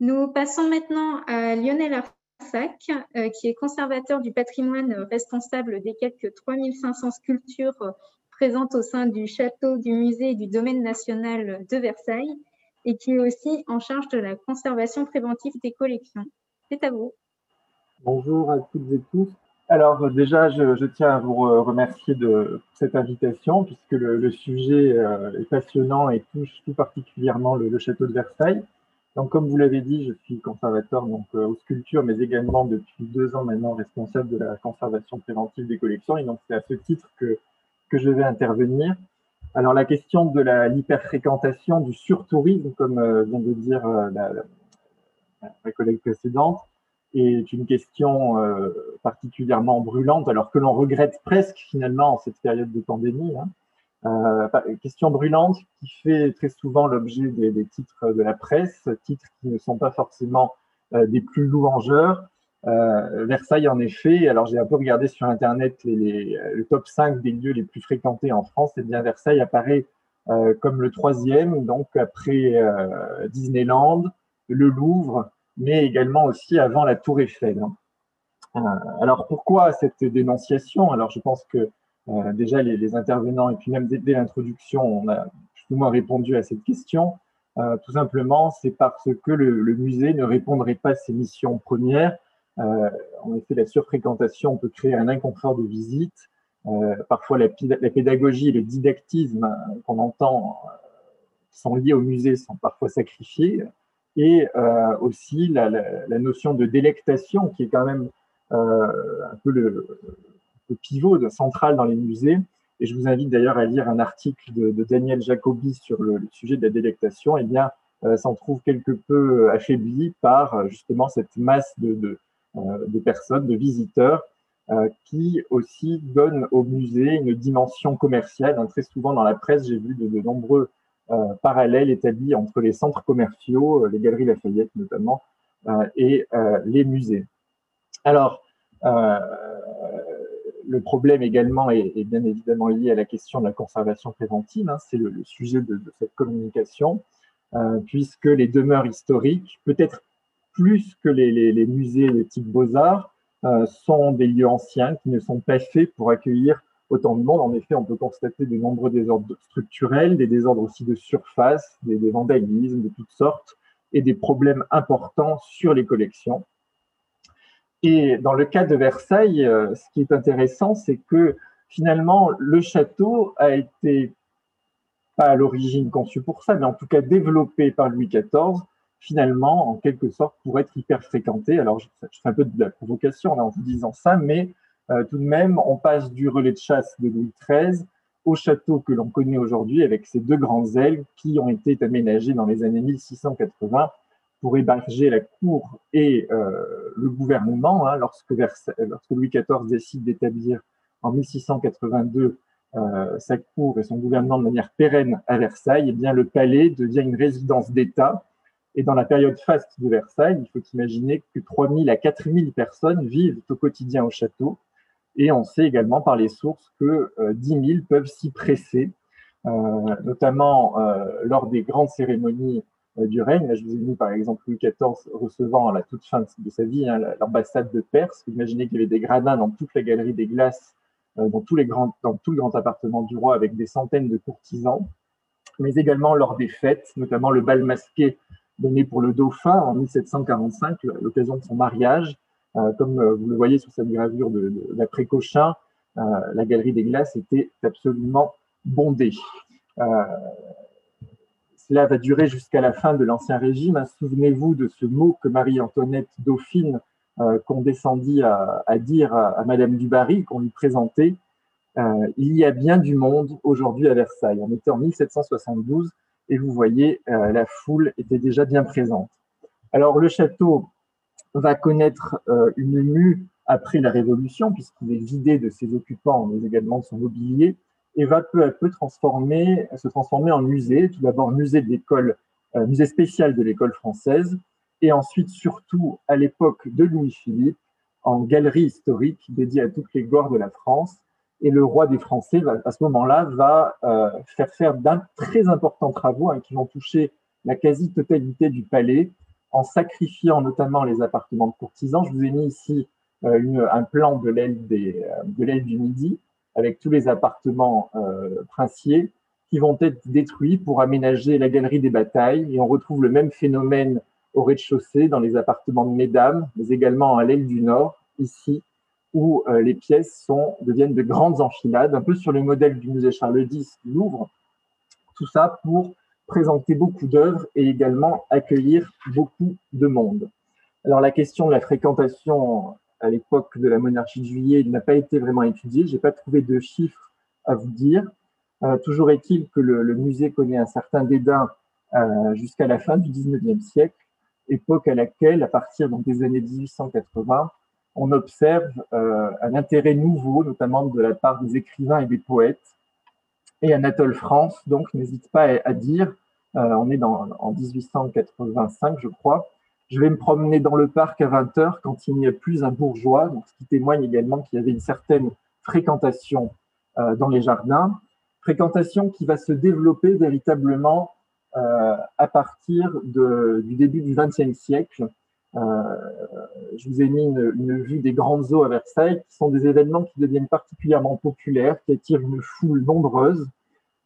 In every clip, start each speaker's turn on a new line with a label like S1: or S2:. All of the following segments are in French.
S1: Nous passons maintenant à Lionel Arsac, euh, qui est conservateur du patrimoine responsable des quelques 3500 sculptures présentes au sein du château, du musée et du domaine national de Versailles, et qui est aussi en charge de la conservation préventive des collections. C'est à vous.
S2: Bonjour à toutes et tous. Alors déjà, je, tiens à vous remercier de cette invitation, puisque le, sujet euh, est passionnant et touche tout particulièrement le château de Versailles. Donc, comme vous l'avez dit, je suis conservateur donc, euh, aux sculptures, mais également depuis deux ans maintenant responsable de la conservation préventive des collections. Et donc, c'est à ce titre que, que je vais intervenir. Alors, la question de l'hyperfréquentation, du surtourisme, comme euh, vient de dire euh, la, collègue précédente, est une question particulièrement brûlante, alors que l'on regrette presque finalement en cette période de pandémie. Hein. Euh, question brûlante qui fait très souvent l'objet des, titres de la presse, titres qui ne sont pas forcément euh, des plus louangeurs. Euh, Versailles, en effet, alors j'ai un peu regardé sur Internet les, le top 5 des lieux les plus fréquentés en France, et bien Versailles apparaît euh, comme le troisième, donc après euh, Disneyland, le Louvre, mais également aussi avant la Tour Eiffel. Hein. alors pourquoi cette dénonciation? Alors je pense que euh, déjà, les, intervenants, et puis même dès, l'introduction, on a plus ou moins répondu à cette question. Euh, tout simplement, c'est parce que le, musée ne répondrait pas à ses missions premières. Euh, en effet, la surfréquentation peut créer un inconfort de visite. parfois, la, pédagogie et le didactisme qu'on entend sont liés au musée sont parfois sacrifiés. Et aussi la, la, notion de délectation, qui est quand même un peu le, le pivot de, central dans les musées. Et je vous invite d'ailleurs à lire un article de, Daniel Jacobi sur le, sujet de la délectation. Eh bien, euh, s'en trouve quelque peu affaibli par euh, justement cette masse de, de, euh, personnes, de visiteurs, qui aussi donnent au musée une dimension commerciale. Hein, très souvent dans la presse, j'ai vu de, nombreux parallèles établis entre les centres commerciaux, les galeries Lafayette notamment, et les musées. Alors, le problème également est, bien évidemment lié à la question de la conservation préventive. Hein, c'est le, sujet de, cette communication, euh, puisque les demeures historiques, peut-être plus que les, musées de type beaux-arts, euh, sont des lieux anciens qui ne sont pas faits pour accueillir autant de monde. En effet, on peut constater de nombreux désordres structurels, des désordres aussi de surface, des vandalismes de toutes sortes, et des problèmes importants sur les collections. Et dans le cas de Versailles, euh, ce qui est intéressant, c'est que finalement, le château a été, pas à l'origine conçu pour ça, mais en tout cas développé par Louis XIV, finalement, en quelque sorte, pour être hyper fréquenté. Alors, je, fais un peu de la provocation en vous disant ça, mais euh, tout de même, on passe du relais de chasse de Louis XIII au château que l'on connaît aujourd'hui avec ses deux grandes ailes qui ont été aménagées dans les années 1680 pour héberger la cour et euh, le gouvernement, hein, lorsque, Louis XIV décide d'établir en 1682 euh, sa cour et son gouvernement de manière pérenne à Versailles, eh bien le palais devient une résidence d'État. Et dans la période faste de Versailles, il faut imaginer que 3000 à 4000 personnes vivent au quotidien au château. Et on sait également par les sources que euh, 10 000 peuvent s'y presser, euh, notamment euh, lors des grandes cérémonies euh, du règne. Je vous ai mis par exemple Louis XIV recevant à la toute fin de sa vie hein, l'ambassade de Perse. imaginez qu'il y avait des gradins dans toute la galerie des glaces, euh, dans, tous les grands, dans tout le grand appartement du roi avec des centaines de courtisans, mais également lors des fêtes, notamment le bal masqué donné pour le dauphin en 1745, à l'occasion de son mariage. Euh, comme vous le voyez sur cette gravure de, de l'après-Cochin, la galerie des glaces était absolument bondée. Cela va durer jusqu'à la fin de l'Ancien Régime. Souvenez-vous de ce mot que Marie-Antoinette Dauphine euh, condescendit à, dire à, Madame du Barry, qu'on lui présentait. Euh, il y a bien du monde aujourd'hui à Versailles. On était en 1772 et vous voyez, euh, la foule était déjà bien présente. Alors le château va connaître euh, une mue après la Révolution, puisqu'il est vidé de ses occupants, mais également de son mobilier et va peu à peu se transformer en musée. Tout d'abord musée de l'école, euh, musée spécial de l'école française, et ensuite surtout à l'époque de Louis-Philippe en galerie historique dédiée à toutes les gloires de la France. Et le roi des Français, à ce moment-là, va euh, faire faire d'un très importants travaux hein, qui vont toucher la quasi-totalité du palais, en sacrifiant notamment les appartements de courtisans. Je vous ai mis ici une, un plan de l'aile du Midi avec tous les appartements princiers qui vont être détruits pour aménager la galerie des batailles. Et on retrouve le même phénomène au rez-de-chaussée dans les appartements de Mesdames, mais également à l'aile du Nord, ici, où euh, les pièces sont, deviennent de grandes enfilades, un peu sur le modèle du musée Charles X Louvre. Tout ça pour présenter beaucoup d'œuvres et également accueillir beaucoup de monde. Alors la question de la fréquentation à l'époque de la monarchie de juillet n'a pas été vraiment étudiée. Je n'ai pas trouvé de chiffres à vous dire. Euh, toujours est-il que le, musée connaît un certain dédain euh, jusqu'à la fin du 19e siècle, époque à laquelle, à partir donc, des années 1880, on observe euh, un intérêt nouveau, notamment de la part des écrivains et des poètes. Et Anatole France, donc, n'hésite pas à, à dire, on est dans, en 1885, je crois, je vais me promener dans le parc à 20 heures quand il n'y a plus un bourgeois, donc, ce qui témoigne également qu'il y avait une certaine fréquentation euh, dans les jardins fréquentation qui va se développer véritablement euh, à partir du début du XXe siècle. Euh, je vous ai mis une, vue des grandes eaux à Versailles, qui sont des événements qui deviennent particulièrement populaires, qui attirent une foule nombreuse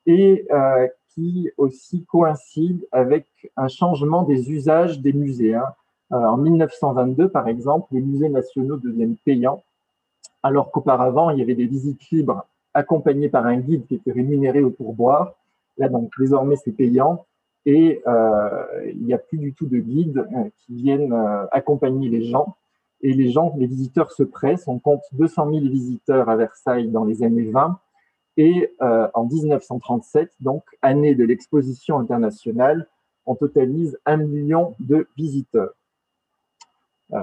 S2: et qui aussi coïncident avec un changement des usages des musées. Hein. Euh, en 1922, par exemple, les musées nationaux deviennent payants, alors qu'auparavant, il y avait des visites libres accompagné par un guide qui était rémunéré au pourboire. Là, donc, désormais, c'est payant et euh, il n'y a plus du tout de guides euh, qui viennent euh, accompagner les gens. Et les gens, les visiteurs se pressent. On compte 200 000 visiteurs à Versailles dans les années 20. Et euh, en 1937, donc année de l'exposition internationale, on totalise un million de visiteurs. Euh,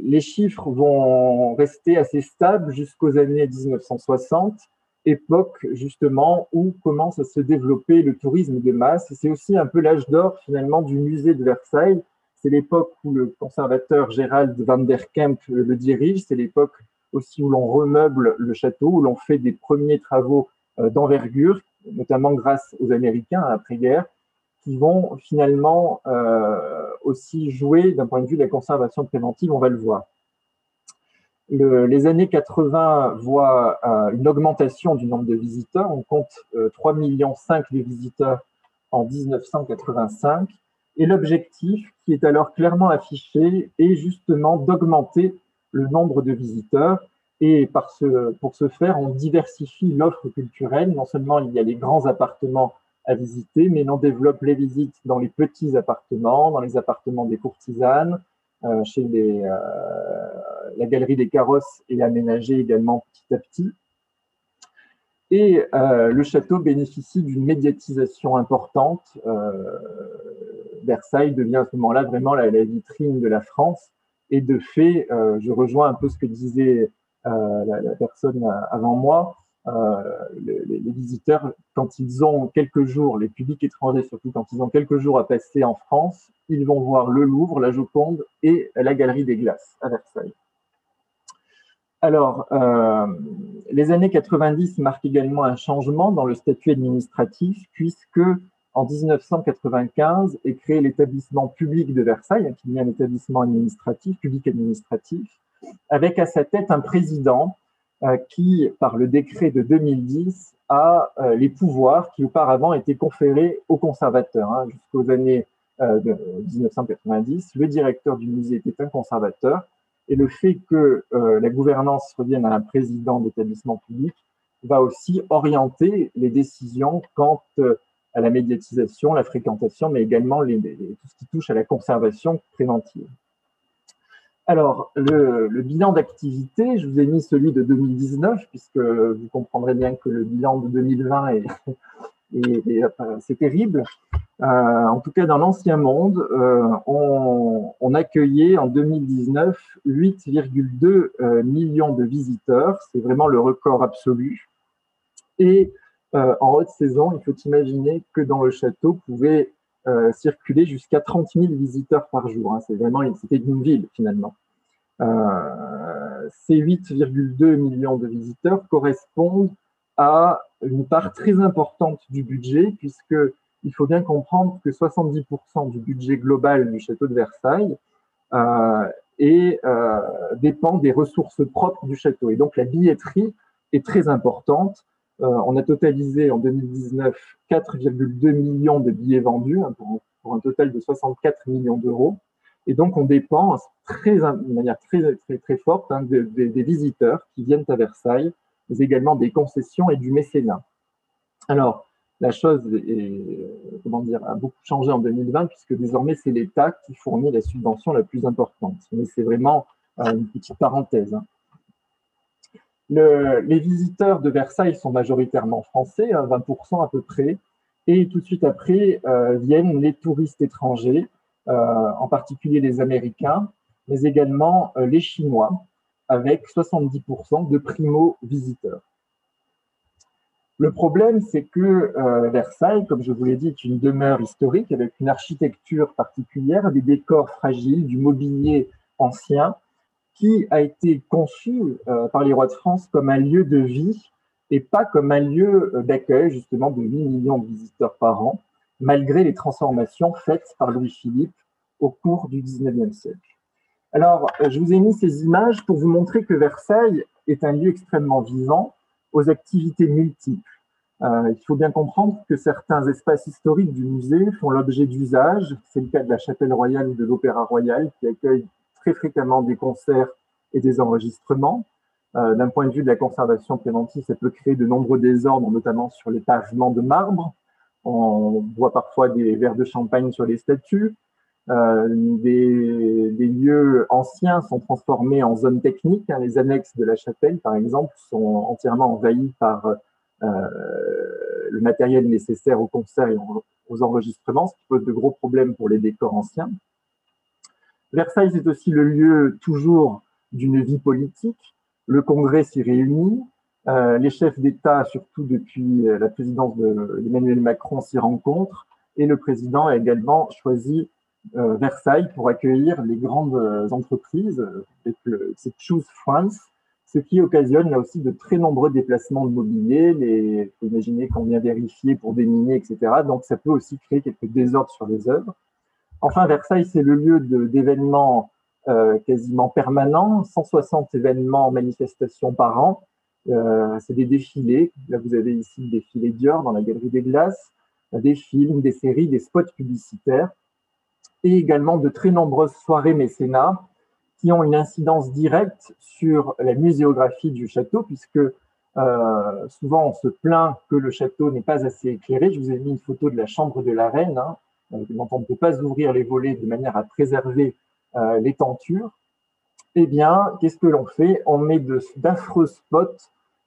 S2: les chiffres vont rester assez stables jusqu'aux années 1960, époque justement où commence à se développer le tourisme de masse. C'est aussi un peu l'âge d'or finalement du musée de Versailles. C'est l'époque où le conservateur Gérald van der Kemp le dirige. C'est l'époque aussi où l'on remeuble le château, où l'on fait des premiers travaux euh, d'envergure, notamment grâce aux Américains après-guerre qui vont finalement euh, aussi jouer d'un point de vue de la conservation préventive, on va le voir. Le, les années 80 voient euh, une augmentation du nombre de visiteurs. On compte euh, 3,5 millions de visiteurs en 1985. Et l'objectif, qui est alors clairement affiché, est justement d'augmenter le nombre de visiteurs. Et pour ce faire, on diversifie l'offre culturelle. Non seulement il y a les grands appartements à visiter, mais on développe les visites dans les petits appartements, dans les appartements des courtisanes, euh, chez euh, la galerie des carrosses est aménagée également petit à petit. Et euh, le château bénéficie d'une médiatisation importante. Versailles devient à ce moment-là vraiment la, vitrine de la France. Et de fait, euh, je rejoins un peu ce que disait euh, la, personne avant moi. Euh, les, les, visiteurs, quand ils ont quelques jours, les publics étrangers surtout, quand ils ont quelques jours à passer en France, ils vont voir le Louvre, la Joconde et la Galerie des Glaces à Versailles. Alors, les années 90 marquent également un changement dans le statut administratif, puisque en 1995 est créé l'établissement public de Versailles, qui est un établissement administratif, public administratif, avec à sa tête un président euh, qui, par le décret de 2010, a euh, les pouvoirs qui auparavant étaient conférés aux conservateurs. Hein, Jusqu'aux années euh, de 1990, le directeur du musée était un conservateur. Et le fait que la gouvernance revienne à un président d'établissement public va aussi orienter les décisions quant à la médiatisation, la fréquentation, mais également tout ce qui touche à la conservation préventive. Alors, le, bilan d'activité, je vous ai mis celui de 2019, puisque vous comprendrez bien que le bilan de 2020 est, est, est c'est terrible. Euh, en tout cas, dans l'ancien monde, euh, on, on, accueillait en 2019 8,2 euh, millions de visiteurs. C'est vraiment le record absolu. Et euh, en haute saison, il faut imaginer que dans le château pouvait euh, circuler jusqu'à 30 000 visiteurs par jour. Hein. C'est vraiment, c'était une ville finalement. Euh, ces 8,2 millions de visiteurs correspondent à une part très importante du budget, puisque il faut bien comprendre que 70% du budget global du château de Versailles et, euh, dépend des ressources propres du château. Et donc la billetterie est très importante. Euh, on a totalisé en 2019 4,2 millions de billets vendus hein, pour, un total de 64 millions d'euros. Et donc on dépend très, de manière très, très, très forte hein, de, de, des visiteurs qui viennent à Versailles, mais également des concessions et du mécénat. Alors, la chose a beaucoup changé en 2020 puisque désormais c'est l'État qui fournit la subvention la plus importante. Mais c'est vraiment euh, une petite parenthèse. Hein. Le, les visiteurs de Versailles sont majoritairement français, 20% hein, à peu près, et tout de suite après euh, viennent les touristes étrangers, euh, en particulier les Américains, mais également euh, les Chinois, avec 70% de primo-visiteurs. Le problème, c'est que Versailles, comme je vous l'ai dit, est une demeure historique avec une architecture particulière, des décors fragiles, du mobilier ancien, qui a été conçu euh, par les rois de France comme un lieu de vie et pas comme un lieu euh, d'accueil justement de 8 millions de visiteurs par an, malgré les transformations faites par Louis-Philippe au cours du 19e siècle. Alors, je vous ai mis ces images pour vous montrer que Versailles est un lieu extrêmement vivant, aux activités multiples. Euh, il faut bien comprendre que certains espaces historiques du musée font l'objet d'usages. C'est le cas de la Chapelle Royale ou de l'Opéra Royal qui accueille très fréquemment des concerts et des enregistrements. Euh, D'un point de vue de la conservation préventive, ça peut créer de nombreux désordres, notamment sur les pavements de marbre. On voit parfois des verres de champagne sur les statues. Euh, des, lieux anciens sont transformés en zones techniques. Hein. Les annexes de la chapelle, par exemple, sont entièrement envahies par euh, le matériel nécessaire aux concerts et aux enregistrements, ce qui pose de gros problèmes pour les décors anciens. Versailles, c'est aussi le lieu toujours d'une vie politique. Le Congrès s'y réunit. Euh, les chefs d'État, surtout depuis la présidence d'Emmanuel Macron, s'y rencontrent. Et le président a également choisi euh, Versailles pour accueillir les grandes euh, entreprises, c'est Choose France, ce qui occasionne là aussi de très nombreux déplacements de mobilier. Les, faut imaginer qu'on vient vérifier pour déminer, etc. Donc ça peut aussi créer quelques désordres sur les œuvres. Enfin, Versailles, c'est le lieu d'événements euh, quasiment permanents, 160 événements, manifestations par an. Euh, c'est des défilés. Là, vous avez ici le défilé Dior dans la Galerie des Glaces, des films, des séries, des spots publicitaires et également de très nombreuses soirées mécénat qui ont une incidence directe sur la muséographie du château, puisque euh, souvent on se plaint que le château n'est pas assez éclairé. Je vous ai mis une photo de la chambre de la reine, hein, dont on ne peut pas ouvrir les volets de manière à préserver euh, les tentures. Eh bien, qu'est-ce que l'on fait? On met d'affreux spots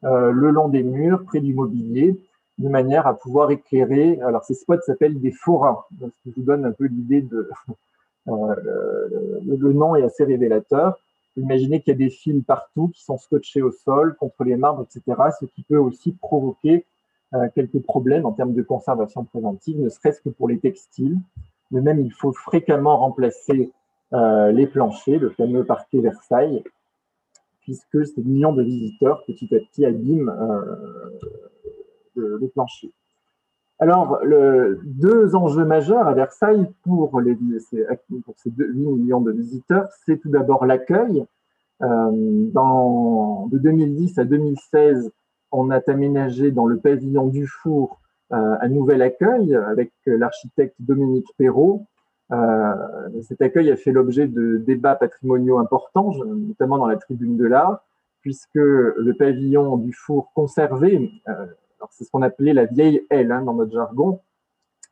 S2: euh, le long des murs, près du mobilier, de manière à pouvoir éclairer. Alors, ces spots s'appellent des forains, ce qui vous donne un peu l'idée de. Euh, le nom est assez révélateur. Imaginez qu'il y a des fils partout qui sont scotchés au sol, contre les marbres, etc., ce qui peut aussi provoquer quelques problèmes en termes de conservation préventive, ne serait-ce que pour les textiles. De même, il faut fréquemment remplacer euh, les planchers, le fameux parquet Versailles, puisque ces millions de visiteurs petit à petit abîment euh, le, plancher. Alors, deux enjeux majeurs à Versailles pour, les, ces 8 millions de visiteurs, c'est tout d'abord l'accueil. Euh, de 2010 à 2016, on a aménagé dans le pavillon du Four euh, un nouvel accueil avec l'architecte Dominique Perrault. Euh, cet accueil a fait l'objet de débats patrimoniaux importants, notamment dans la tribune de l'art, puisque le pavillon du Four conservé euh, c'est ce qu'on appelait la vieille aile hein, dans notre jargon,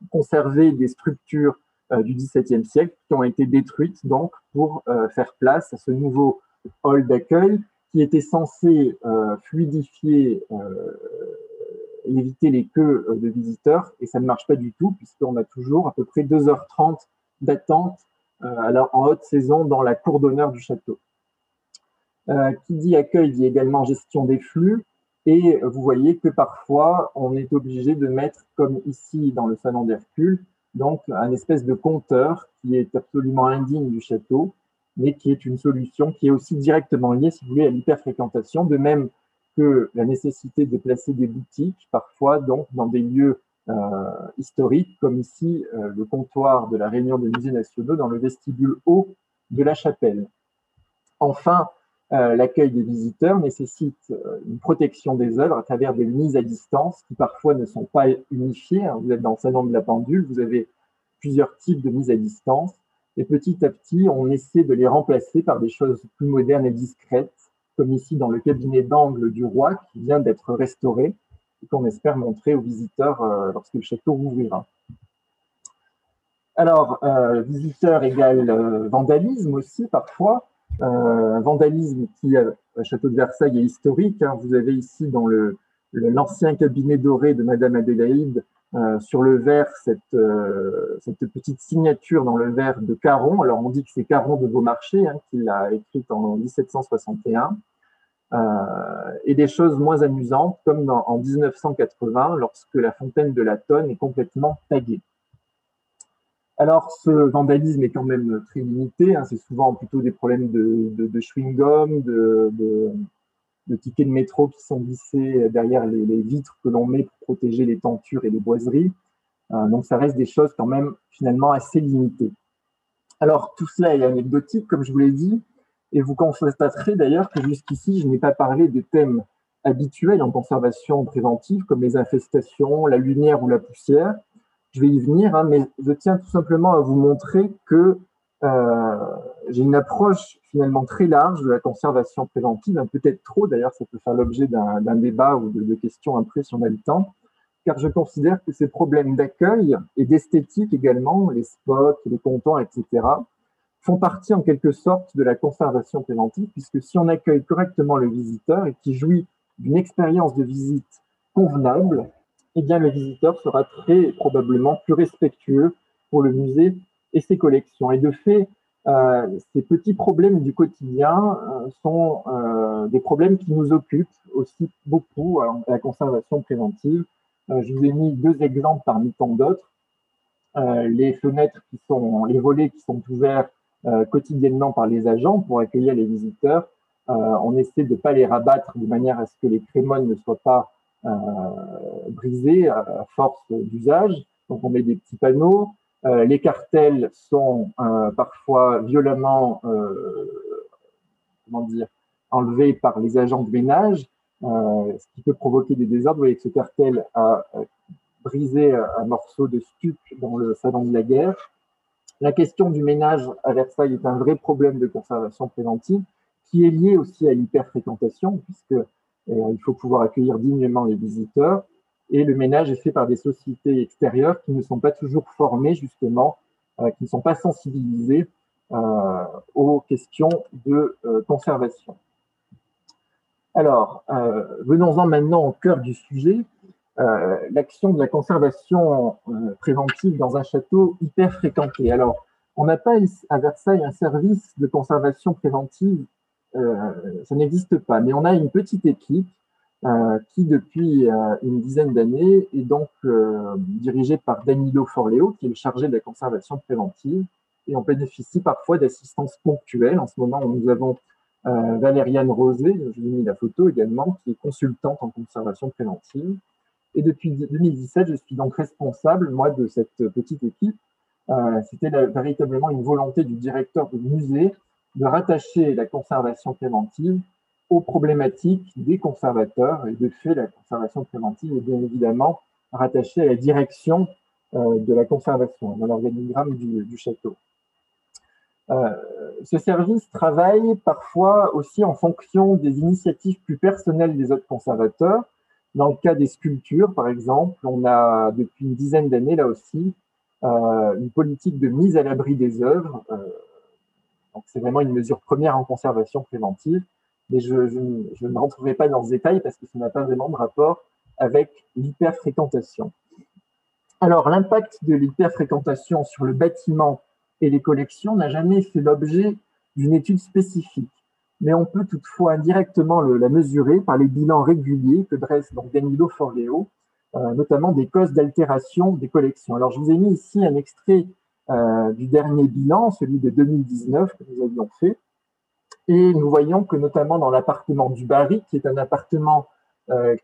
S2: conserver des structures euh, du XVIIe siècle qui ont été détruites donc pour euh, faire place à ce nouveau hall d'accueil qui était censé euh, fluidifier et éviter les queues de visiteurs et ça ne marche pas du tout puisqu'on a toujours à peu près 2h30 d'attente alors en haute saison dans la cour d'honneur du château. qui dit accueil dit également gestion des flux. Et vous voyez que parfois, on est obligé de mettre, comme ici dans le salon d'Hercule, donc un espèce de compteur qui est absolument indigne du château, mais qui est une solution qui est aussi directement liée, si vous voulez, à l'hyperfréquentation, de même que la nécessité de placer des boutiques, parfois donc dans des lieux historiques, comme ici le comptoir de la Réunion des musées nationaux dans le vestibule haut de la chapelle. Enfin, l'accueil des visiteurs nécessite une protection des œuvres à travers des mises à distance qui parfois ne sont pas unifiées. Hein. Vous êtes dans le salon de la pendule, vous avez plusieurs types de mises à distance. Et petit à petit, on essaie de les remplacer par des choses plus modernes et discrètes, comme ici dans le cabinet d'angle du roi qui vient d'être restauré et qu'on espère montrer aux visiteurs euh, lorsque le château rouvrira. Alors, euh, visiteur égale euh, vandalisme aussi parfois. Euh, vandalisme qui, au château de Versailles, est historique. Hein. Vous avez ici dans le, l'ancien cabinet doré de Madame Adélaïde euh, sur le verre cette, euh, cette petite signature dans le verre de Caron. Alors on dit que c'est Caron de Beaumarchais hein, qui l'a écrite en 1761. Euh, et des choses moins amusantes comme en 1980 lorsque la fontaine de la Tonne est complètement taguée. Alors, ce vandalisme est quand même très limité. Hein, c'est souvent plutôt des problèmes de, de, de chewing-gum, de tickets de métro qui sont glissés derrière les, vitres que l'on met pour protéger les tentures et les boiseries. Euh, donc ça reste des choses quand même finalement assez limitées. Alors tout cela est anecdotique, comme je vous l'ai dit, et vous constaterez d'ailleurs que jusqu'ici, je n'ai pas parlé des thèmes habituels en conservation préventive, comme les infestations, la lumière ou la poussière. Je vais y venir, hein, mais je tiens tout simplement à vous montrer que euh, j'ai une approche finalement très large de la conservation préventive, peut-être trop d'ailleurs, ça peut faire l'objet d'un débat ou de, questions après si on a le temps, car je considère que ces problèmes d'accueil et d'esthétique également, les spots, les comptoirs, etc., font partie en quelque sorte de la conservation préventive, puisque si on accueille correctement le visiteur et qui jouit d'une expérience de visite convenable, eh bien le visiteur sera très probablement plus respectueux pour le musée et ses collections. Et de fait, euh, ces petits problèmes du quotidien euh, sont euh, des problèmes qui nous occupent aussi beaucoup à la conservation préventive. je vous ai mis deux exemples parmi tant d'autres. les fenêtres qui sont, les volets qui sont ouverts quotidiennement par les agents pour accueillir les visiteurs. on essaie de ne pas les rabattre de manière à ce que les crémones ne soient pas brisées à force d'usage. Donc on met des petits panneaux. Euh, les cartels sont euh, parfois violemment euh, comment dire, enlevés par les agents de ménage, ce qui peut provoquer des désordres. Vous voyez que ce cartel a brisé un morceau de stuc dans le salon de la guerre. La question du ménage à Versailles est un vrai problème de conservation préventive qui est lié aussi à l'hyperfréquentation, puisque il faut pouvoir accueillir dignement les visiteurs et le ménage est fait par des sociétés extérieures qui ne sont pas toujours formées justement, euh, qui ne sont pas sensibilisées euh, aux questions de euh, conservation. Alors, venons-en maintenant au cœur du sujet, l'action de la conservation préventive dans un château hyper fréquenté. Alors, on n'a pas à Versailles un service de conservation préventive, ça n'existe pas, mais on a une petite équipe qui depuis euh, une dizaine d'années est donc euh, dirigé par Danilo Forleo, qui est le chargé de la conservation préventive. Et on bénéficie parfois d'assistance ponctuelle. En ce moment, nous avons Valériane Rosé, je vous ai mis la photo également, qui est consultante en conservation préventive. Et depuis 2017, je suis donc responsable, moi, de cette petite équipe. C'était véritablement une volonté du directeur du musée de rattacher la conservation préventive aux problématiques des conservateurs. Et de fait, la conservation préventive est bien évidemment rattachée à la direction euh, de la conservation, dans l'organigramme du, château. Euh, ce service travaille parfois aussi en fonction des initiatives plus personnelles des autres conservateurs. Dans le cas des sculptures, par exemple, on a depuis une dizaine d'années là aussi euh, une politique de mise à l'abri des œuvres. donc c'est vraiment une mesure première en conservation préventive mais je, ne rentrerai pas dans ce détail parce que ça n'a pas vraiment de rapport avec l'hyperfréquentation. Alors, l'impact de l'hyperfréquentation sur le bâtiment et les collections n'a jamais fait l'objet d'une étude spécifique, mais on peut toutefois indirectement la mesurer par les bilans réguliers que dresse donc Danilo Forleo, euh, notamment des causes d'altération des collections. Alors, je vous ai mis ici un extrait euh, du dernier bilan, celui de 2019 que nous avions fait, et nous voyons que notamment dans l'appartement du Barry, qui est un appartement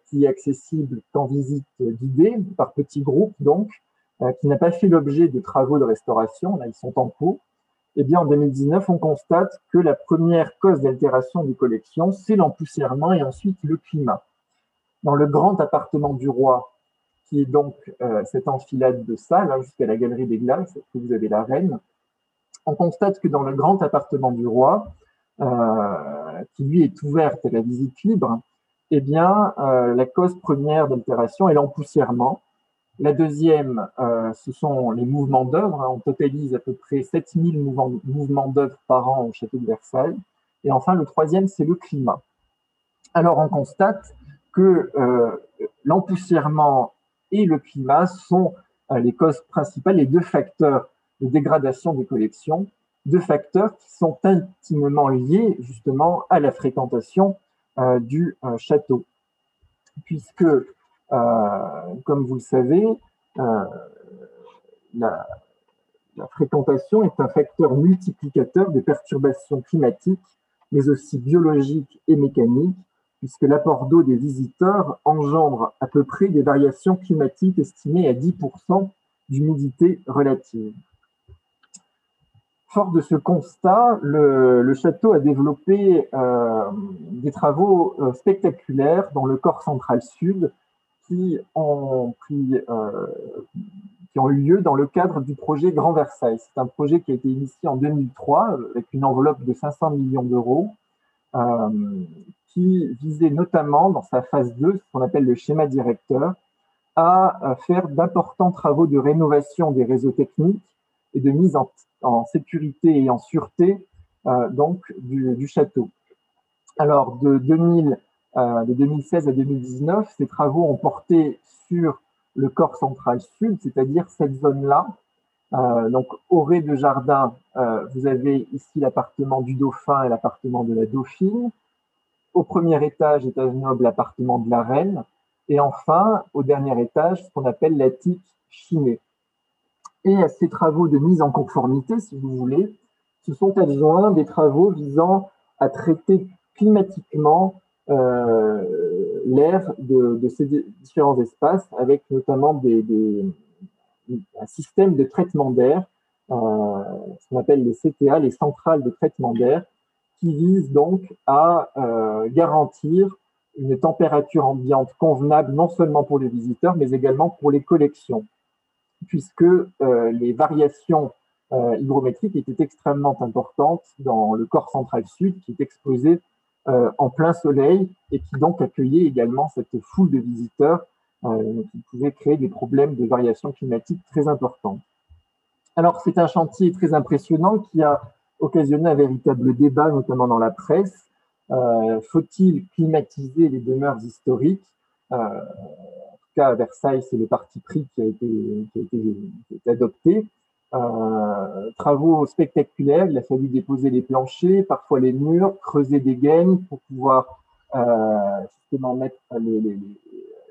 S2: qui est accessible qu'en visite guidée, par petits groupes donc, qui n'a pas fait l'objet de travaux de restauration, là ils sont en cours, eh bien, en 2019, on constate que la première cause d'altération des collections, c'est l'empoussièrement et ensuite le climat. Dans le grand appartement du roi, qui est donc euh, cette enfilade de salles hein, jusqu'à la galerie des glaces, que vous avez la reine, on constate que dans le grand appartement du roi, euh, qui lui est ouverte à la visite libre, eh bien, euh, la cause première d'altération est l'empoussièrement, la deuxième, euh, ce sont les mouvements d'œuvre. Hein. On totalise à peu près 7000 mouvements, mouvements d'œuvre par an au château de Versailles. Et enfin, le troisième, c'est le climat. Alors, on constate que euh, l'empoussièrement et le climat sont euh, les causes principales, les deux facteurs de dégradation des collections, deux facteurs qui sont intimement liés justement à la fréquentation du château. Puisque euh, comme vous le savez, euh, la, fréquentation est un facteur multiplicateur des perturbations climatiques, mais aussi biologiques et mécaniques, puisque l'apport d'eau des visiteurs engendre à peu près des variations climatiques estimées à 10% d'humidité relative. Fort de ce constat, le, château a développé euh, des travaux spectaculaires dans le corps central sud, qui ont, pris, euh, qui ont eu lieu dans le cadre du projet Grand Versailles. C'est un projet qui a été initié en 2003 avec une enveloppe de 500 millions d'euros euh, qui visait notamment dans sa phase 2, ce qu'on appelle le schéma directeur, à, faire d'importants travaux de rénovation des réseaux techniques et de mise en, sécurité et en sûreté euh, donc du, château. Alors de 2000 euh, 2016 à 2019, ces travaux ont porté sur le corps central sud, c'est-à-dire cette zone-là. Euh, donc, au rez de jardin, vous avez ici l'appartement du dauphin et l'appartement de la dauphine. Au premier étage, étage noble, l'appartement de la reine. Et enfin, au dernier étage, ce qu'on appelle l'attique chinée. Et à ces travaux de mise en conformité, si vous voulez, se sont adjoints des travaux visant à traiter climatiquement euh, l'air de, ces différents espaces, avec notamment des, un système de traitement d'air, euh, ce qu'on appelle les CTA, les centrales de traitement d'air, qui visent donc à euh, garantir une température ambiante convenable non seulement pour les visiteurs, mais également pour les collections, puisque les variations hygrométriques étaient extrêmement importantes dans le corps central sud, qui est exposé euh, en plein soleil et qui donc accueillait également cette foule de visiteurs euh, qui pouvait créer des problèmes de variation climatique très importants. Alors c'est un chantier très impressionnant qui a occasionné un véritable débat, notamment dans la presse. Euh, faut-il climatiser les demeures historiques? Tout cas, à Versailles, c'est le parti pris qui a été, adopté. Euh, travaux spectaculaires. Il a fallu déposer les planchers, parfois les murs, creuser des gaines pour pouvoir euh, justement mettre les,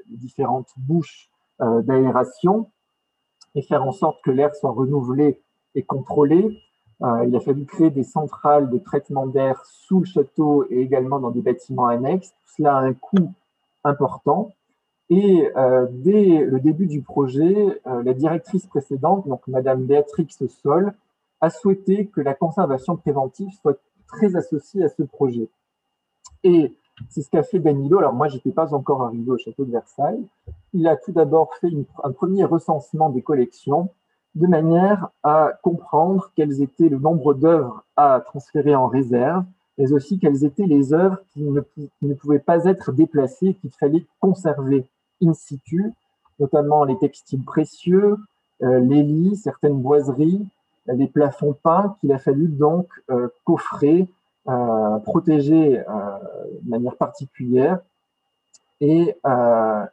S2: différentes bouches euh, d'aération et faire en sorte que l'air soit renouvelé et contrôlé. Il a fallu créer des centrales de traitement d'air sous le château et également dans des bâtiments annexes. Tout cela a un coût important. Et euh, dès le début du projet, euh, la directrice précédente, donc Madame Béatrix Sol, a souhaité que la conservation préventive soit très associée à ce projet. Et c'est ce qu'a fait Danilo. Alors moi, j'étais pas encore arrivé au château de Versailles. Il a tout d'abord fait un premier recensement des collections de manière à comprendre quels étaient le nombre d'œuvres à transférer en réserve, mais aussi quelles étaient les œuvres qui ne, qui ne pouvaient pas être déplacées, qu'il fallait conserver in situ, notamment les textiles précieux, euh, les lits, certaines boiseries, les plafonds peints qu'il a fallu donc euh, coffrer, euh, protéger de manière particulière et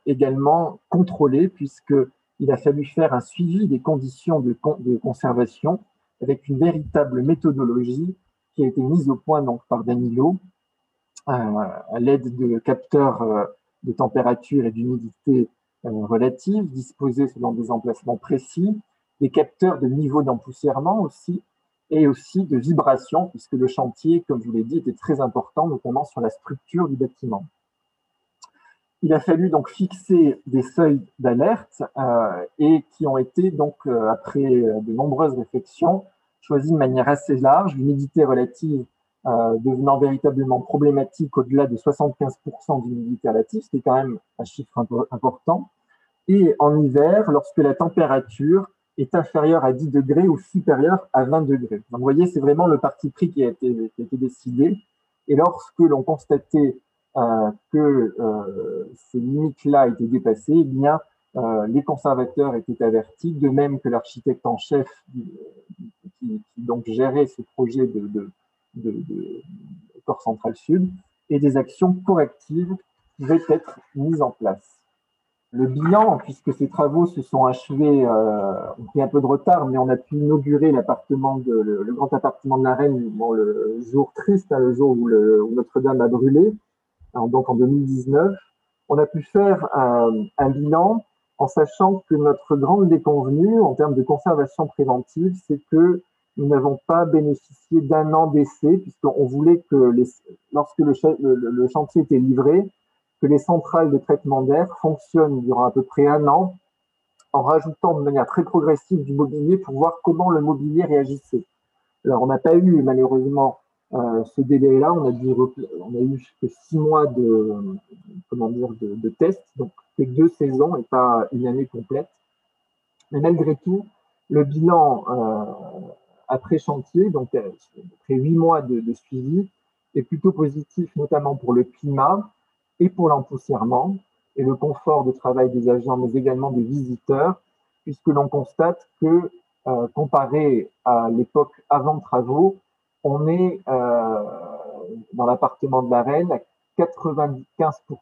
S2: également contrôler puisqu'il a fallu faire un suivi des conditions de, de, conservation avec une véritable méthodologie qui a été mise au point donc par Danilo à l'aide de capteurs de température et d'humidité euh, relative, disposés selon des emplacements précis, des capteurs de niveau d'empoussièrement aussi, et aussi de vibration, puisque le chantier, comme je vous l'ai dit, était très important, notamment sur la structure du bâtiment. Il a fallu donc fixer des seuils d'alerte et qui ont été donc, après de nombreuses réflexions, choisis de manière assez large, l'humidité relative devenant véritablement problématique au-delà de 75% d'humidité relative, ce qui est quand même un chiffre important. Et en hiver, lorsque la température est inférieur à 10 degrés ou supérieur à 20 degrés. Donc, vous voyez, c'est vraiment le parti pris qui a été, décidé. Et lorsque l'on constatait euh, que euh, ces limites-là étaient dépassées, eh bien, euh, les conservateurs étaient avertis, de même que l'architecte en chef qui, donc gérait ce projet de, de, corps central sud, et des actions correctives pouvaient être mises en place le bilan, puisque ces travaux se sont achevés, euh, on pris un peu de retard, mais on a pu inaugurer l'appartement de, le, grand appartement de la Reine, le jour triste, hein, le jour où, Notre-Dame a brûlé, donc en 2019. On a pu faire un, bilan en sachant que notre grande déconvenue en termes de conservation préventive, c'est que nous n'avons pas bénéficié d'un an d'essai, puisqu'on voulait que les, lorsque le, chantier était livré, que les centrales de traitement d'air fonctionnent durant à peu près un an en rajoutant de manière très progressive du mobilier pour voir comment le mobilier réagissait. Alors, on n'a pas eu malheureusement euh, ce délai-là, on a, on a eu que six mois de, comment dire, de, tests, donc que deux saisons et pas une année complète. Mais malgré tout, le bilan euh, après chantier, donc euh, après huit mois de, suivi, est plutôt positif, notamment pour le climat, et pour l'empoussièrement et le confort de travail des agents, mais également des visiteurs, puisque l'on constate que, euh, comparé à l'époque avant travaux, on est euh, dans l'appartement de la Reine à 95%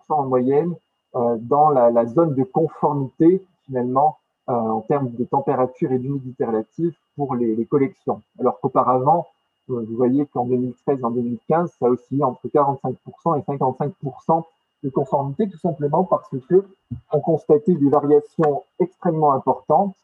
S2: en moyenne dans la, zone de conformité, finalement, en termes de température et d'humidité relative pour les, collections. Alors qu'auparavant, euh, vous voyez qu'en 2013 en 2015, ça oscillait entre 45% et 55% de conformité, tout simplement parce que on constatait des variations extrêmement importantes,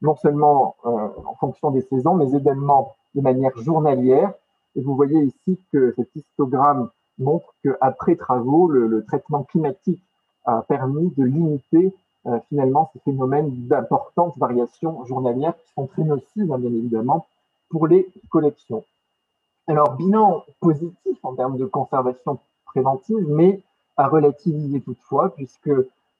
S2: non seulement euh, en fonction des saisons, mais également de manière journalière. Et vous voyez ici que cet histogramme montre qu'après travaux, le, traitement climatique a permis de limiter euh, finalement ces phénomènes d'importantes variations journalières qui sont très nocives, hein, bien évidemment, pour les collections. Alors, bilan positif en termes de conservation préventive, mais à relativiser toutefois, puisque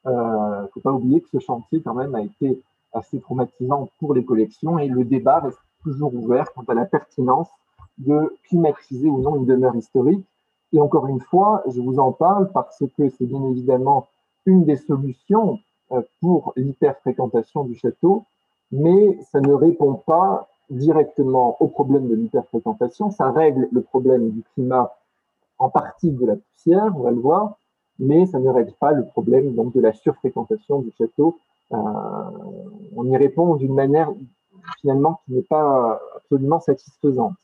S2: euh, faut pas oublier que ce chantier quand même a été assez traumatisant pour les collections et le débat reste toujours ouvert quant à la pertinence de climatiser ou non une demeure historique. Et encore une fois, je vous en parle parce que c'est bien évidemment une des solutions pour l'hyperfréquentation du château, mais ça ne répond pas directement au problème de l'hyperfréquentation, ça règle le problème du climat en partie de la poussière, on va le voir, mais ça ne règle pas le problème donc, de la surfréquentation du château. Euh, on y répond d'une manière finalement qui n'est pas absolument satisfaisante.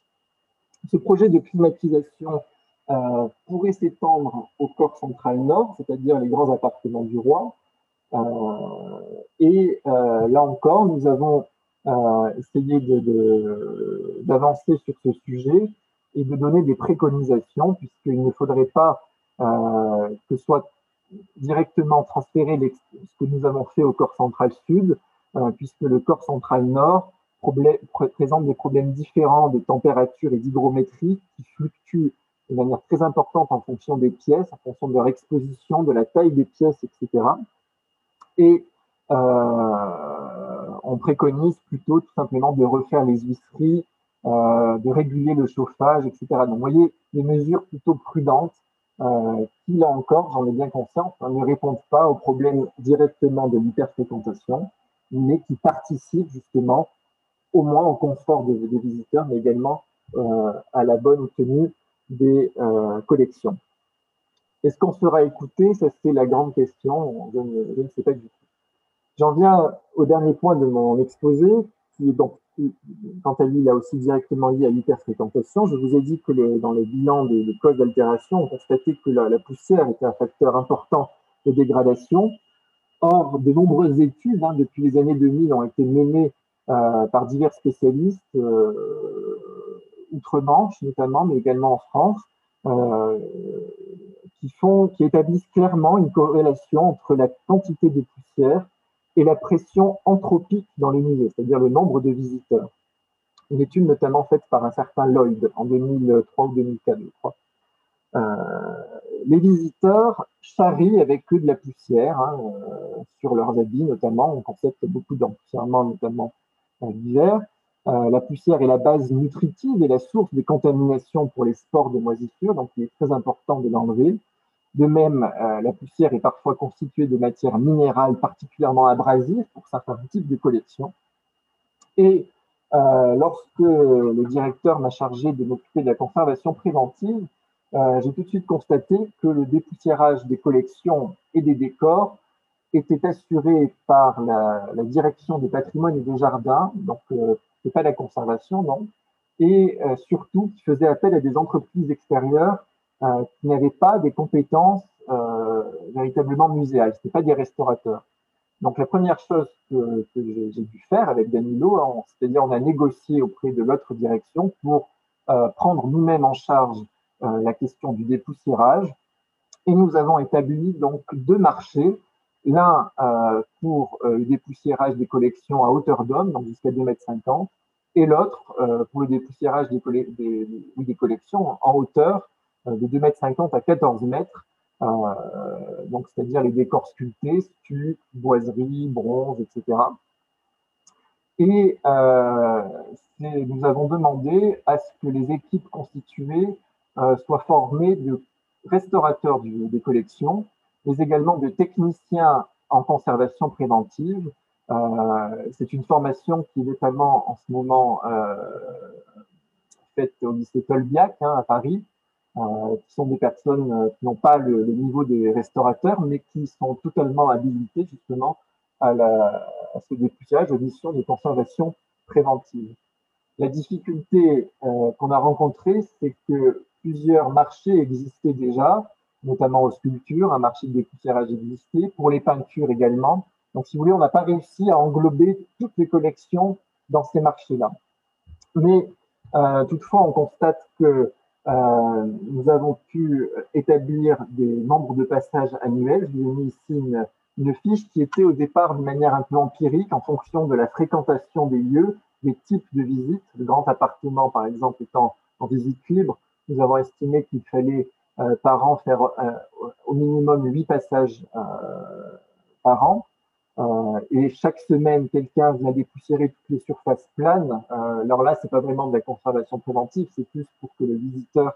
S2: Ce projet de climatisation euh, pourrait s'étendre au corps central nord, c'est-à-dire les grands appartements du roi. Euh, et euh, là encore, nous avons euh, essayé d'avancer de, sur ce sujet et de donner des préconisations, puisqu'il ne faudrait pas que soit directement transférer ce que nous avons fait au corps central sud, puisque le corps central nord présente des problèmes différents de température et d'hygrométrie qui fluctuent de manière très importante en fonction des pièces, en fonction de leur exposition, de la taille des pièces, etc. Et euh, on préconise plutôt tout simplement de refaire les huisseries, euh, de réguler le chauffage, etc. Donc, vous voyez, des mesures plutôt prudentes euh, qui, là encore, j'en ai bien conscience, hein, ne répondent pas au problème directement de l'hyperfréquentation, mais qui participent justement au moins au confort des, visiteurs, mais également à la bonne tenue des collections. Est-ce qu'on sera écouté? Ça, c'est la grande question. Je ne, sais pas du tout. J'en viens au dernier point de mon exposé, qui est donc quant à lui, là aussi directement lié à l'hyperfréquentation. Je vous ai dit que le, dans les bilans des, causes d'altération, on constatait que la, la, poussière était un facteur important de dégradation. Or, de nombreuses études, hein, depuis les années 2000, ont été menées euh, par divers spécialistes, euh, outre-Manche notamment, mais également en France, euh, qui établissent clairement une corrélation entre la quantité de poussière et la pression anthropique dans les musées, c'est-à-dire le nombre de visiteurs. Une étude notamment faite par un certain Lloyd en 2003 ou 2004, je crois. Euh, les visiteurs charrient avec eux de la poussière hein, euh, sur leurs habits notamment. On constate beaucoup d'empoussièrement notamment euh, l'hiver. Euh, la poussière est la base nutritive et la source des contaminations pour les spores de moisissure, donc il est très important de l'enlever. De même, euh, la poussière est parfois constituée de matières minérales particulièrement abrasives pour certains types de collections. Et euh, lorsque le directeur m'a chargé de m'occuper de la conservation préventive, euh, j'ai tout de suite constaté que le dépoussiérage des collections et des décors était assuré par la, direction des patrimoines et des jardins, donc c'est pas la conservation, non, et surtout qui faisait appel à des entreprises extérieures euh, qui n'avaient pas des compétences euh, véritablement muséales, ce pas des restaurateurs. Donc la première chose que, j'ai dû faire avec Danilo, c'est-à-dire on a négocié auprès de l'autre direction pour euh, prendre nous-mêmes en charge la question du dépoussiérage, et nous avons établi donc deux marchés, l'un pour le dépoussiérage des collections à hauteur d'homme, donc jusqu'à 2,50 mètres, et l'autre pour le dépoussiérage des, collections en hauteur de 2,50 mètres à 14 mètres, euh, donc c'est-à-dire les décors sculptés, stucs, boiseries, bronze, etc. Et euh, nous avons demandé à ce que les équipes constituées euh, soient formées de restaurateurs des collections, mais également de techniciens en conservation préventive. Euh, C'est une formation qui est notamment en ce moment euh, faite au lycée Tolbiac hein, à Paris, euh, qui sont des personnes euh, qui n'ont pas le, le, niveau des restaurateurs, mais qui sont totalement habilités justement à, la, à ce dépoussage, aux missions de conservation préventive. La difficulté euh, qu'on a rencontrée, c'est que plusieurs marchés existaient déjà, notamment aux sculptures, un marché de dépoussiérage existait, pour les peintures également. Donc, si vous voulez, on n'a pas réussi à englober toutes les collections dans ces marchés-là. Mais euh, toutefois, on constate que euh, nous avons pu établir des nombres de passages annuels. Je vous ai mis ici une, fiche qui était au départ de manière un peu empirique en fonction de la fréquentation des lieux, des types de visites. Le grand appartement, par exemple, étant en visite libre, nous avons estimé qu'il fallait euh, par an faire euh, au minimum huit passages euh, par an. Euh, et chaque semaine, quelqu'un vient dépoussiérer toutes les surfaces planes. Euh, alors là, c'est pas vraiment de la conservation préventive, c'est plus pour que le visiteur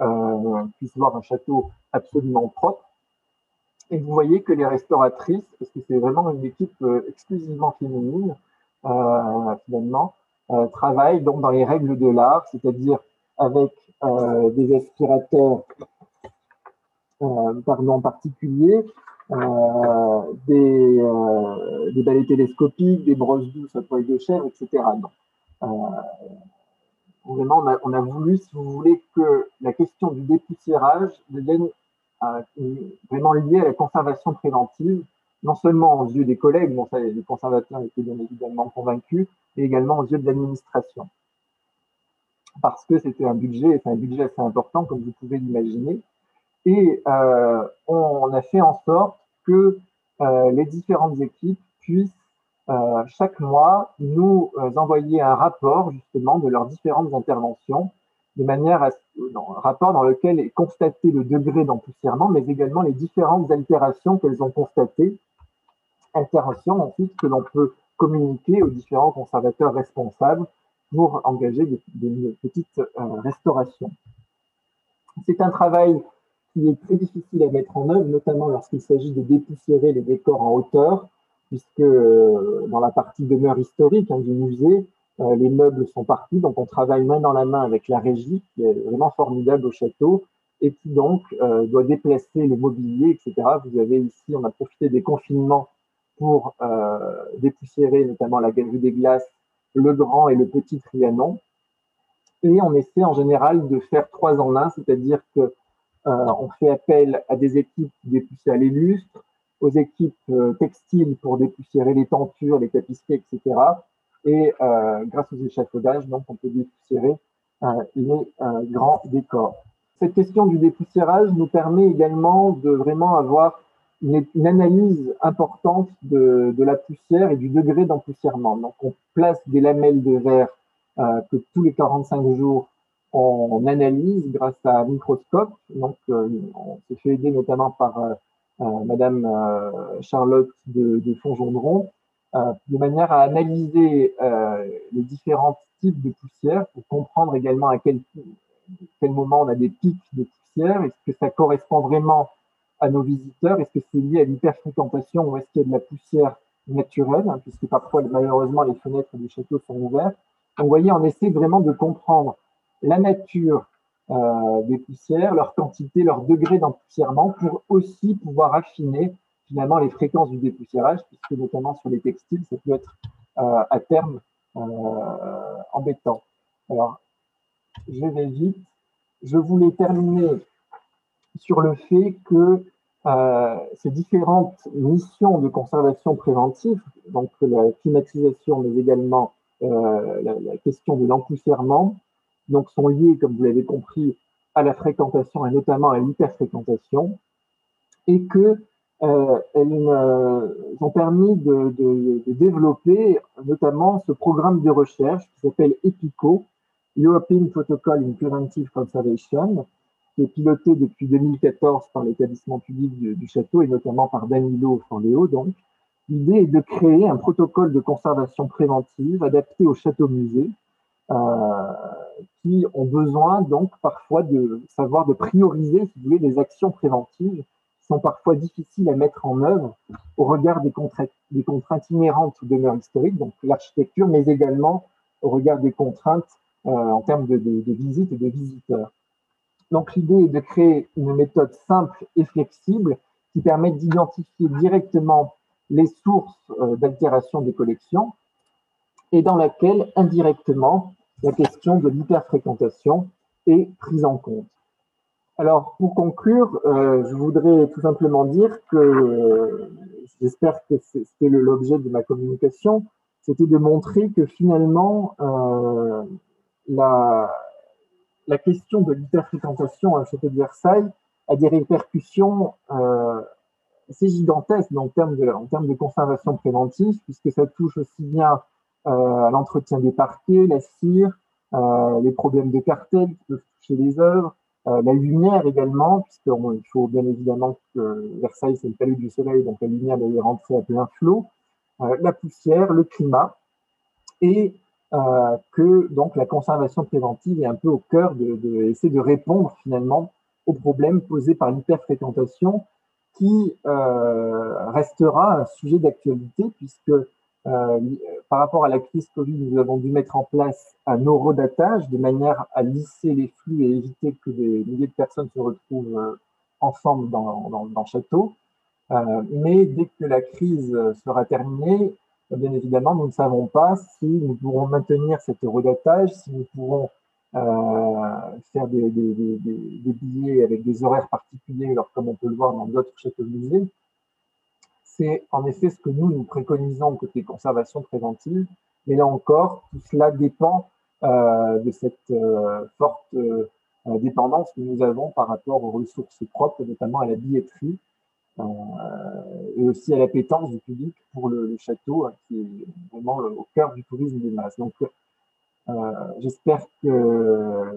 S2: euh, puisse voir un château absolument propre. Et vous voyez que les restauratrices, parce que c'est vraiment une équipe euh, exclusivement féminine, finalement, travaillent donc dans les règles de l'art, c'est-à-dire avec des aspirateurs pardon, particuliers, euh, des, euh, des balais télescopiques, des brosses douces à poil de chair, etc. Euh, vraiment, on a, on a, voulu, si vous voulez, que la question du dépoussiérage devienne vraiment liée à la conservation préventive, non seulement aux yeux des collègues, bon, ça, les conservateurs étaient bien évidemment convaincus, mais également aux yeux de l'administration. Parce que c'était un budget, c'est un budget assez important, comme vous pouvez l'imaginer, et euh, on, a fait en sorte que euh, les différentes équipes puissent euh, chaque mois nous envoyer un rapport justement de leurs différentes interventions, de manière à un rapport dans lequel est constaté le degré d'empoussièrement, mais également les différentes altérations qu'elles ont constatées, altérations ensuite que l'on peut communiquer aux différents conservateurs responsables pour engager des, des petites restaurations. C'est un travail qui est très difficile à mettre en œuvre, notamment lorsqu'il s'agit de dépoussiérer les décors en hauteur, puisque euh, dans la partie demeure historique hein, du musée, euh, les meubles sont partis, donc on travaille main dans la main avec la régie, qui est vraiment formidable au château, et qui donc euh, doit déplacer le mobilier, etc. Vous avez ici, on a profité des confinements pour dépoussiérer notamment la galerie des glaces, le grand et le petit Trianon. Et on essaie en général de faire trois en un, c'est-à-dire que on fait appel à des équipes qui dépoussièrent les lustres, aux équipes euh, textiles pour dépoussiérer les tentures, les tapisseries, etc. Et euh, grâce aux échafaudages, donc, on peut dépoussiérer les grands décors. cette question du dépoussiérage nous permet également de vraiment avoir une, analyse importante de, la poussière et du degré d'empoussièrement. Donc, on place des lamelles de verre euh, que tous les 45 jours, on, analyse grâce à un microscope. Donc, euh, on s'est fait aider notamment par euh, Madame Charlotte de, de Fongendron, de manière à analyser les différents types de poussière pour comprendre également à quel, quel moment on a des pics de poussière. Est-ce que ça correspond vraiment à nos visiteurs? Est-ce que c'est lié à l'hyperfréquentation ou est-ce qu'il y a de la poussière naturelle, hein, puisque parfois, malheureusement, les fenêtres du château sont ouvertes. Donc, vous voyez, on essaie vraiment de comprendre la nature euh, des poussières, leur quantité, leur degré d'empoussièrement, pour aussi pouvoir affiner finalement les fréquences du dépoussiérage, puisque notamment sur les textiles, ça peut être euh, à terme euh, embêtant. Alors, je vais vite. Je voulais terminer sur le fait que ces différentes missions de conservation préventive, donc la climatisation, mais également euh, la, question de l'empoussièrement, donc sont liées, comme vous l'avez compris, à la fréquentation et notamment à l'hyperfréquentation, et que euh, elles ont permis de, développer notamment ce programme de recherche qui s'appelle EPICO, European Protocol in Preventive Conservation, qui est piloté depuis 2014 par l'établissement public du, château et notamment par Danilo Fanléo. Donc, l'idée est de créer un protocole de conservation préventive adapté au château-musée, euh, qui ont besoin donc parfois de savoir de prioriser, si vous voulez, des actions préventives qui sont parfois difficiles à mettre en œuvre au regard des contraintes, des contraintes inhérentes aux demeures historiques, donc l'architecture, mais également au regard des contraintes euh, en termes de, de, visites et de visiteurs. Donc l'idée est de créer une méthode simple et flexible qui permet d'identifier directement les sources euh, d'altération des collections et dans laquelle indirectement la question de l'hyperfréquentation est prise en compte. Alors pour conclure, euh, je voudrais tout simplement dire que euh, j'espère que c'était l'objet de ma communication, c'était de montrer que finalement la, la question de l'hyperfréquentation à château de Versailles a des répercussions euh, assez gigantesques en termes, de, conservation préventive, puisque ça touche aussi bien euh, à l'entretien des parquets, la cire, euh, les problèmes de cartel qui peuvent toucher les œuvres, euh, la lumière également, puisqu'il faut bien évidemment que Versailles, c'est le palais du soleil, donc la lumière doit y rentrer à plein flot, euh, la poussière, le climat, et euh, que donc la conservation préventive est un peu au cœur de, de de répondre finalement aux problèmes posés par l'hyperfréquentation qui euh, restera un sujet d'actualité puisque euh, par rapport à la crise Covid, nous avons dû mettre en place un eurodatage de manière à lisser les flux et éviter que des milliers de personnes se retrouvent euh, ensemble dans, dans, le château. Euh, mais dès que la crise sera terminée, bien évidemment, nous ne savons pas si nous pourrons maintenir cet eurodatage, si nous pourrons euh, faire des, billets avec des horaires particuliers, comme on peut le voir dans d'autres châteaux musées. C'est en effet ce que nous, nous préconisons côté conservation préventive, mais là encore, tout cela dépend euh, de cette euh, forte dépendance que nous avons par rapport aux ressources propres, notamment à la billetterie, euh, et aussi à l'appétence du public pour le, château, hein, qui est vraiment au cœur du tourisme des masses. Donc, euh, j'espère que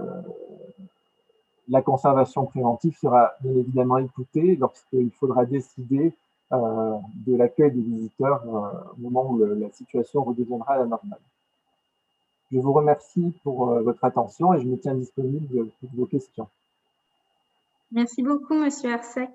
S2: la conservation préventive sera bien évidemment écoutée lorsqu'il faudra décider euh, de l'accueil des visiteurs au moment où la situation redeviendra la normale. Je vous remercie pour votre attention et je me tiens disponible pour vos questions.
S1: Merci beaucoup, Monsieur Arsac.